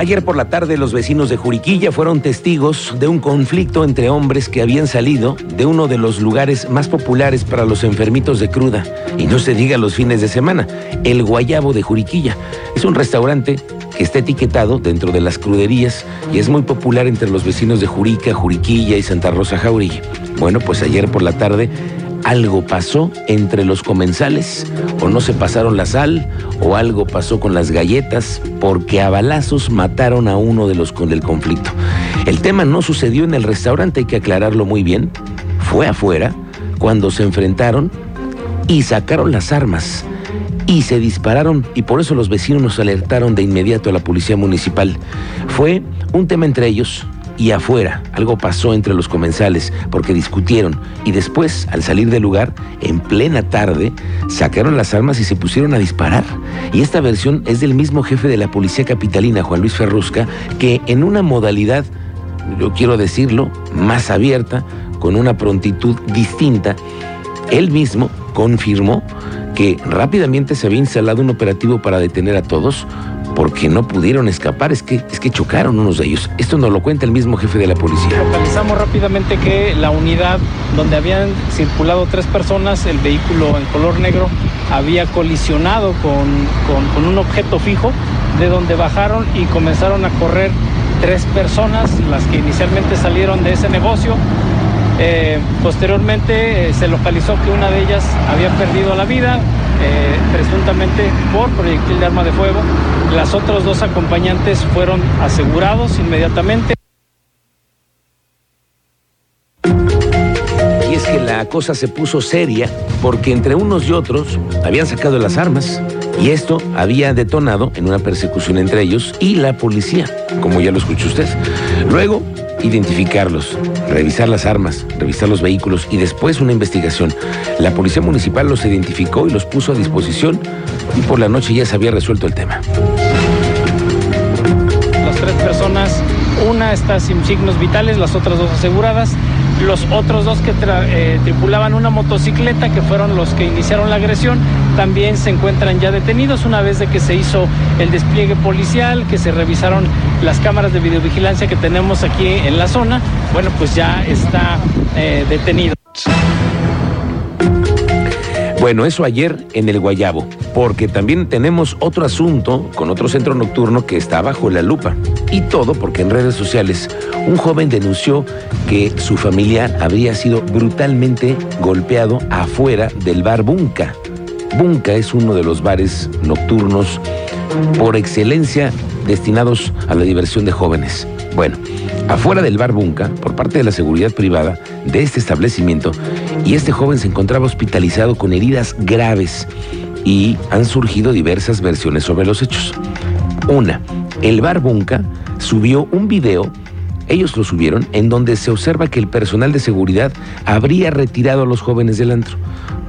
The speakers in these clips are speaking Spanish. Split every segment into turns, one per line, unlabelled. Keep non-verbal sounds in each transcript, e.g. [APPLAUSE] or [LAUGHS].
Ayer por la tarde los vecinos de Juriquilla fueron testigos de un conflicto entre hombres que habían salido de uno de los lugares más populares para los enfermitos de cruda. Y no se diga los fines de semana, el Guayabo de Juriquilla. Es un restaurante que está etiquetado dentro de las cruderías y es muy popular entre los vecinos de Jurica, Juriquilla y Santa Rosa Jauregui. Bueno, pues ayer por la tarde algo pasó entre los comensales, o no se pasaron la sal, o algo pasó con las galletas, porque a balazos mataron a uno de los con del conflicto. El tema no sucedió en el restaurante, hay que aclararlo muy bien. Fue afuera, cuando se enfrentaron y sacaron las armas y se dispararon y por eso los vecinos nos alertaron de inmediato a la policía municipal. Fue un tema entre ellos, y afuera. Algo pasó entre los comensales porque discutieron y después, al salir del lugar, en plena tarde, sacaron las armas y se pusieron a disparar. Y esta versión es del mismo jefe de la policía capitalina, Juan Luis Ferrusca, que en una modalidad, yo quiero decirlo, más abierta, con una prontitud distinta, él mismo confirmó que rápidamente se había instalado un operativo para detener a todos, porque no pudieron escapar, es que, es que chocaron unos de ellos. Esto nos lo cuenta el mismo jefe de la policía.
Localizamos rápidamente que la unidad donde habían circulado tres personas, el vehículo en color negro, había colisionado con, con un objeto fijo, de donde bajaron y comenzaron a correr tres personas, las que inicialmente salieron de ese negocio. Eh, posteriormente eh, se localizó que una de ellas había perdido la vida, eh, presuntamente por proyectil de arma de fuego. Las otras dos acompañantes fueron asegurados inmediatamente.
Y es que la cosa se puso seria porque entre unos y otros habían sacado las armas y esto había detonado en una persecución entre ellos y la policía, como ya lo escuchó usted. Luego identificarlos, revisar las armas, revisar los vehículos y después una investigación. La policía municipal los identificó y los puso a disposición y por la noche ya se había resuelto el tema.
Personas, una está sin signos vitales, las otras dos aseguradas. Los otros dos que eh, tripulaban una motocicleta, que fueron los que iniciaron la agresión, también se encuentran ya detenidos una vez de que se hizo el despliegue policial, que se revisaron las cámaras de videovigilancia que tenemos aquí en la zona. Bueno, pues ya está eh, detenido.
Bueno, eso ayer en el Guayabo, porque también tenemos otro asunto con otro centro nocturno que está bajo la lupa. Y todo porque en redes sociales un joven denunció que su familiar habría sido brutalmente golpeado afuera del bar Bunca. Bunca es uno de los bares nocturnos por excelencia destinados a la diversión de jóvenes. Bueno, afuera del bar Bunca, por parte de la seguridad privada de este establecimiento, y este joven se encontraba hospitalizado con heridas graves y han surgido diversas versiones sobre los hechos. Una, el bar Bunca subió un video, ellos lo subieron, en donde se observa que el personal de seguridad habría retirado a los jóvenes del antro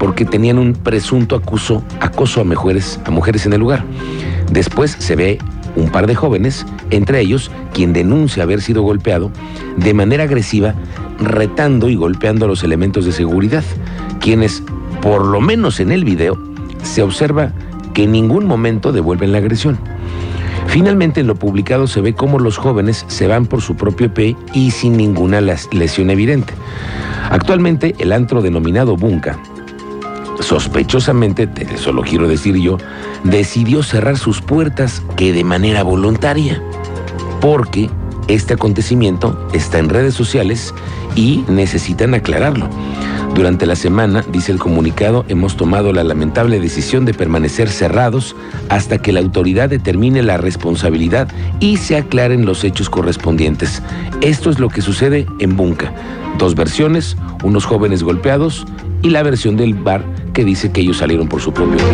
porque tenían un presunto acuso, acoso a mujeres, a mujeres en el lugar. Después se ve un par de jóvenes, entre ellos quien denuncia haber sido golpeado de manera agresiva, retando y golpeando a los elementos de seguridad, quienes, por lo menos en el video, se observa que en ningún momento devuelven la agresión. Finalmente en lo publicado se ve cómo los jóvenes se van por su propio pie y sin ninguna lesión evidente. Actualmente el antro denominado Bunka sospechosamente, eso lo quiero decir yo, decidió cerrar sus puertas que de manera voluntaria, porque este acontecimiento está en redes sociales y necesitan aclararlo. Durante la semana, dice el comunicado, hemos tomado la lamentable decisión de permanecer cerrados hasta que la autoridad determine la responsabilidad y se aclaren los hechos correspondientes. Esto es lo que sucede en Bunca. Dos versiones, unos jóvenes golpeados y la versión del bar que dice que ellos salieron por su propio pie.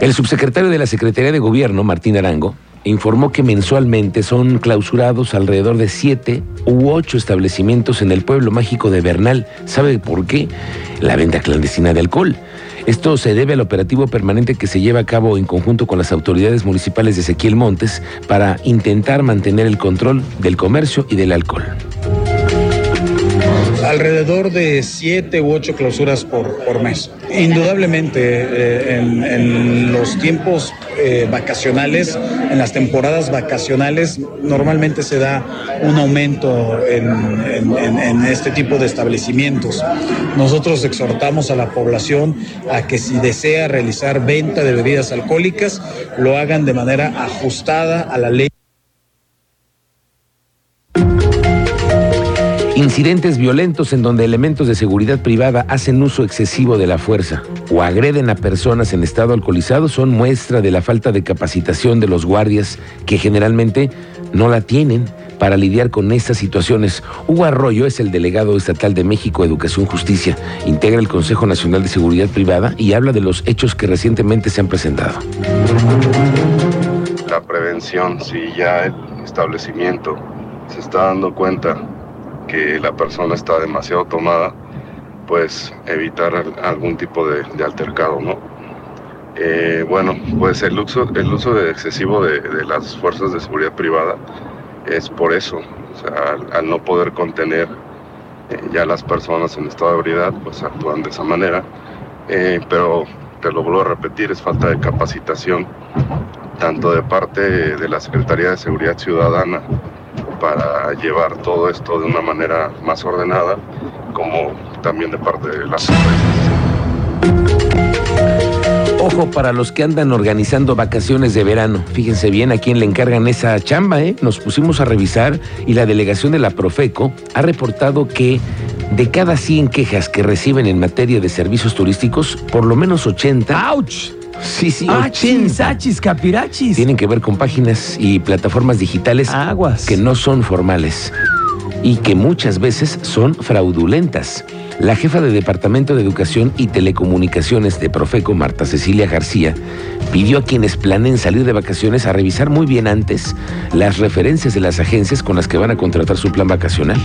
El subsecretario de la Secretaría de Gobierno, Martín Arango, informó que mensualmente son clausurados alrededor de siete u ocho establecimientos en el pueblo mágico de Bernal. ¿Sabe por qué? La venta clandestina de alcohol. Esto se debe al operativo permanente que se lleva a cabo en conjunto con las autoridades municipales de Ezequiel Montes para intentar mantener el control del comercio y del alcohol
alrededor de siete u ocho clausuras por, por mes. Indudablemente, eh, en, los tiempos eh, vacacionales, en las temporadas vacacionales, normalmente se da un aumento en, en, este tipo de establecimientos. Nosotros exhortamos a la población a que si desea realizar venta de bebidas alcohólicas, lo hagan de manera ajustada a la ley.
Incidentes violentos en donde elementos de seguridad privada hacen uso excesivo de la fuerza o agreden a personas en estado alcoholizado son muestra de la falta de capacitación de los guardias que generalmente no la tienen para lidiar con estas situaciones. Hugo Arroyo es el delegado estatal de México Educación Justicia, integra el Consejo Nacional de Seguridad Privada y habla de los hechos que recientemente se han presentado.
La prevención, si ya el establecimiento se está dando cuenta que la persona está demasiado tomada, pues evitar algún tipo de, altercado, ¿no? Eh, bueno, pues el uso, el uso de excesivo de, las fuerzas de seguridad privada es por eso, al, no poder contener eh, ya las personas en estado de ebriedad, pues actúan de esa manera, eh, pero te lo vuelvo a repetir, es falta de capacitación, tanto de parte de la Secretaría de Seguridad Ciudadana para llevar todo esto de una manera más ordenada, como también de parte de las empresas.
Ojo para los que andan organizando vacaciones de verano. Fíjense bien a quién le encargan esa chamba, ¿eh? Nos pusimos a revisar y la delegación de la Profeco ha reportado que de cada 100 quejas que reciben en materia de servicios turísticos, por lo menos 80
¡Auch!
Sí, sí.
Achis, achis, capirachis.
Tienen que ver con páginas y plataformas digitales
Aguas.
que no son formales y que muchas veces son fraudulentas. La jefa de Departamento de Educación y Telecomunicaciones de Profeco, Marta Cecilia García, pidió a quienes planeen salir de vacaciones a revisar muy bien antes las referencias de las agencias con las que van a contratar su plan vacacional.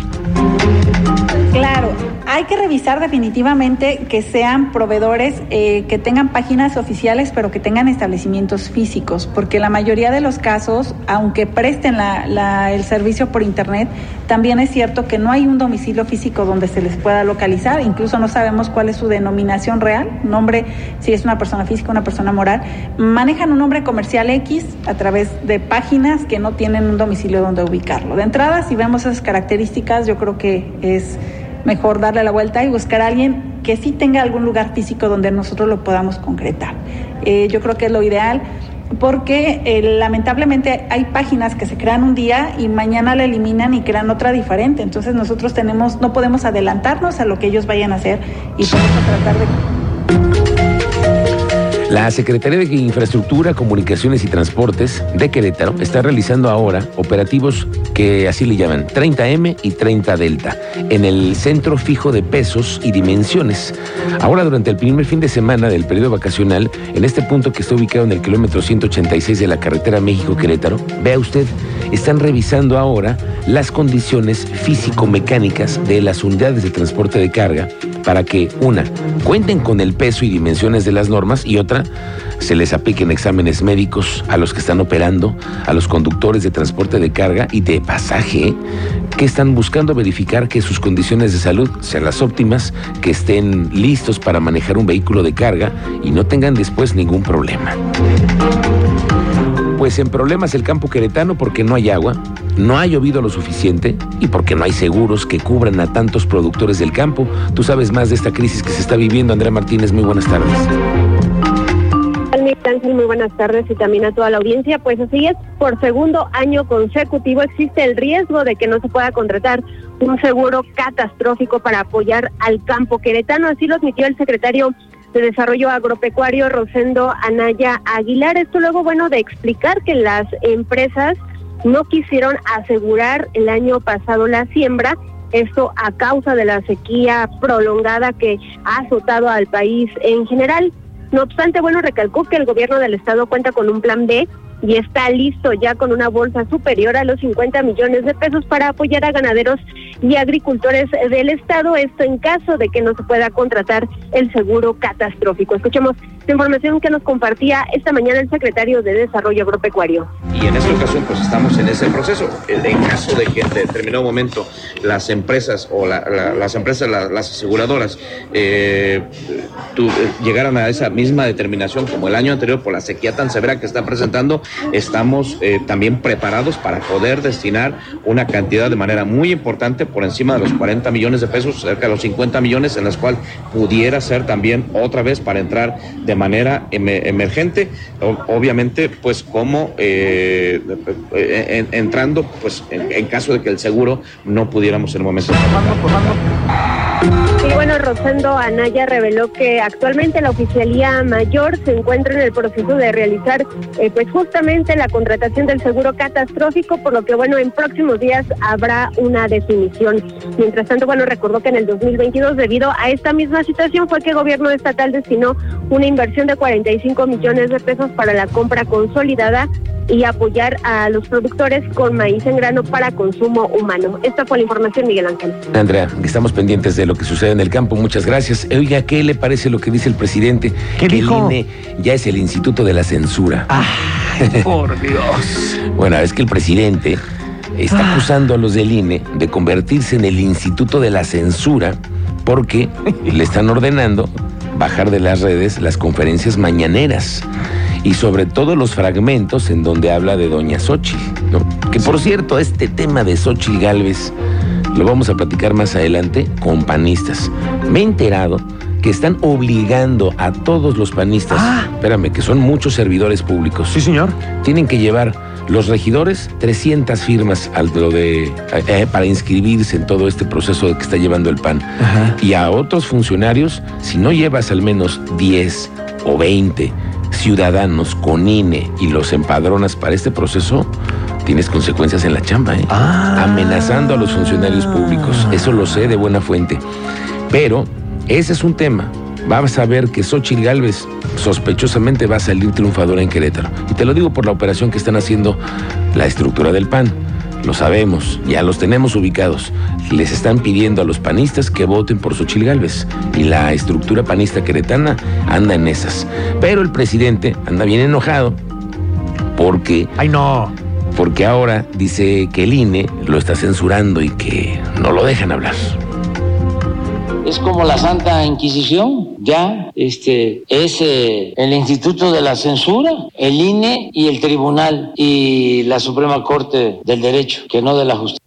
Claro, hay que revisar definitivamente que sean proveedores eh, que tengan páginas oficiales, pero que tengan establecimientos físicos, porque la mayoría de los casos, aunque presten el servicio por Internet, también es cierto que no hay un domicilio físico donde se les pueda localizar, incluso no sabemos cuál es su denominación real, nombre, si es una persona física, una persona moral. Manejan un nombre comercial X a través de páginas que no tienen un domicilio donde ubicarlo. De entrada, si vemos esas características, yo creo que es mejor darle la vuelta y buscar a alguien que sí tenga algún lugar físico donde nosotros lo podamos concretar. Eh, yo creo que es lo ideal porque eh, lamentablemente hay páginas que se crean un día y mañana la eliminan y crean otra diferente. Entonces nosotros tenemos, no podemos adelantarnos a lo que ellos vayan a hacer y podemos tratar de
la Secretaría de Infraestructura, Comunicaciones y Transportes de Querétaro está realizando ahora operativos que así le llaman 30M y 30 Delta en el centro fijo de pesos y dimensiones. Ahora durante el primer fin de semana del periodo vacacional, en este punto que está ubicado en el kilómetro 186 de la carretera México-Querétaro, vea usted, están revisando ahora las condiciones físico-mecánicas de las unidades de transporte de carga para que, una, cuenten con el peso y dimensiones de las normas y otra, se les apliquen exámenes médicos a los que están operando, a los conductores de transporte de carga y de pasaje, que están buscando verificar que sus condiciones de salud sean las óptimas, que estén listos para manejar un vehículo de carga y no tengan después ningún problema. Pues en problemas el campo queretano porque no hay agua, no ha llovido lo suficiente y porque no hay seguros que cubran a tantos productores del campo. Tú sabes más de esta crisis que se está viviendo, Andrea Martínez. Muy buenas tardes.
Muy buenas tardes y también a toda la audiencia. Pues así es, por segundo año consecutivo existe el riesgo de que no se pueda contratar un seguro catastrófico para apoyar al campo queretano. Así lo admitió el secretario de Desarrollo Agropecuario Rosendo Anaya Aguilar. Esto luego, bueno, de explicar que las empresas no quisieron asegurar el año pasado la siembra, esto a causa de la sequía prolongada que ha azotado al país en general. No obstante, bueno, recalcó que el gobierno del estado cuenta con un plan B y está listo ya con una bolsa superior a los 50 millones de pesos para apoyar a ganaderos y agricultores del estado, esto en caso de que no se pueda contratar el seguro catastrófico. Escuchemos la información que nos compartía esta mañana el secretario de Desarrollo Agropecuario.
Y en esta ocasión pues estamos en ese proceso. En caso de que en determinado momento las empresas o las empresas, las aseguradoras, eh, eh, llegaran a esa misma determinación como el año anterior por la sequía tan severa que está presentando, estamos eh, también preparados para poder destinar una cantidad de manera muy importante por encima de los 40 millones de pesos, cerca de los 50 millones, en las cuales pudiera ser también otra vez para entrar de manera emergente, obviamente pues como eh, entrando pues en, caso de que el seguro no pudiéramos en el momento.
Y bueno, Rosendo Anaya reveló que actualmente la oficialía mayor se encuentra en el proceso de realizar eh, pues justamente la contratación del seguro catastrófico, por lo que bueno, en próximos días habrá una definición. Mientras tanto, bueno, recordó que en el 2022 debido a esta misma situación fue que el gobierno estatal destinó una inversión de 45 millones de pesos para la compra consolidada y apoyar a los productores con maíz en grano para consumo humano. Esta fue la información, Miguel Ángel.
Andrea, estamos pendientes de lo que sucede en el campo. Muchas gracias. Oiga, ¿qué le parece lo que dice el presidente?
¿Qué
que
dijo?
El INE ya es el Instituto de la Censura.
Ay, [LAUGHS] por Dios.
bueno, es que el presidente está acusando a los del INE de convertirse en el Instituto de la Censura porque le están ordenando bajar de las redes las conferencias mañaneras y sobre todo los fragmentos en donde habla de Doña Xochitl, ¿no? Que por cierto, este tema de Xochitl Galvez lo vamos a platicar más adelante con panistas. Me he enterado que están obligando a todos los panistas,
Ah.
espérame, que son muchos servidores públicos.
Sí, señor.
Tienen que llevar los regidores 300 firmas al lo de, eh, para inscribirse en todo este proceso que está llevando el PAN.
Ajá.
Y a otros funcionarios, si no llevas al menos 10 o 20 ciudadanos con INE y los empadronas para este proceso, tienes consecuencias en la chamba, ¿eh?
Ah.
amenazando a los funcionarios públicos. Eso lo sé de buena fuente. Pero ese es un tema. Vas a ver que Xochitl Galvez sospechosamente va a salir triunfadora en Querétaro. Y te lo digo por la operación que están haciendo la estructura del PAN. Lo sabemos, ya los tenemos ubicados. Les están pidiendo a los panistas que voten por Xochitl Galvez. Y la estructura panista queretana anda en esas. Pero el presidente anda bien enojado porque
Ay, no.
porque ahora dice que el INE lo está censurando y que no lo dejan hablar.
Es como la Santa Inquisición, ya este es eh, el Instituto de la Censura, el INE y el Tribunal y la Suprema Corte del Derecho, que no de la Justicia.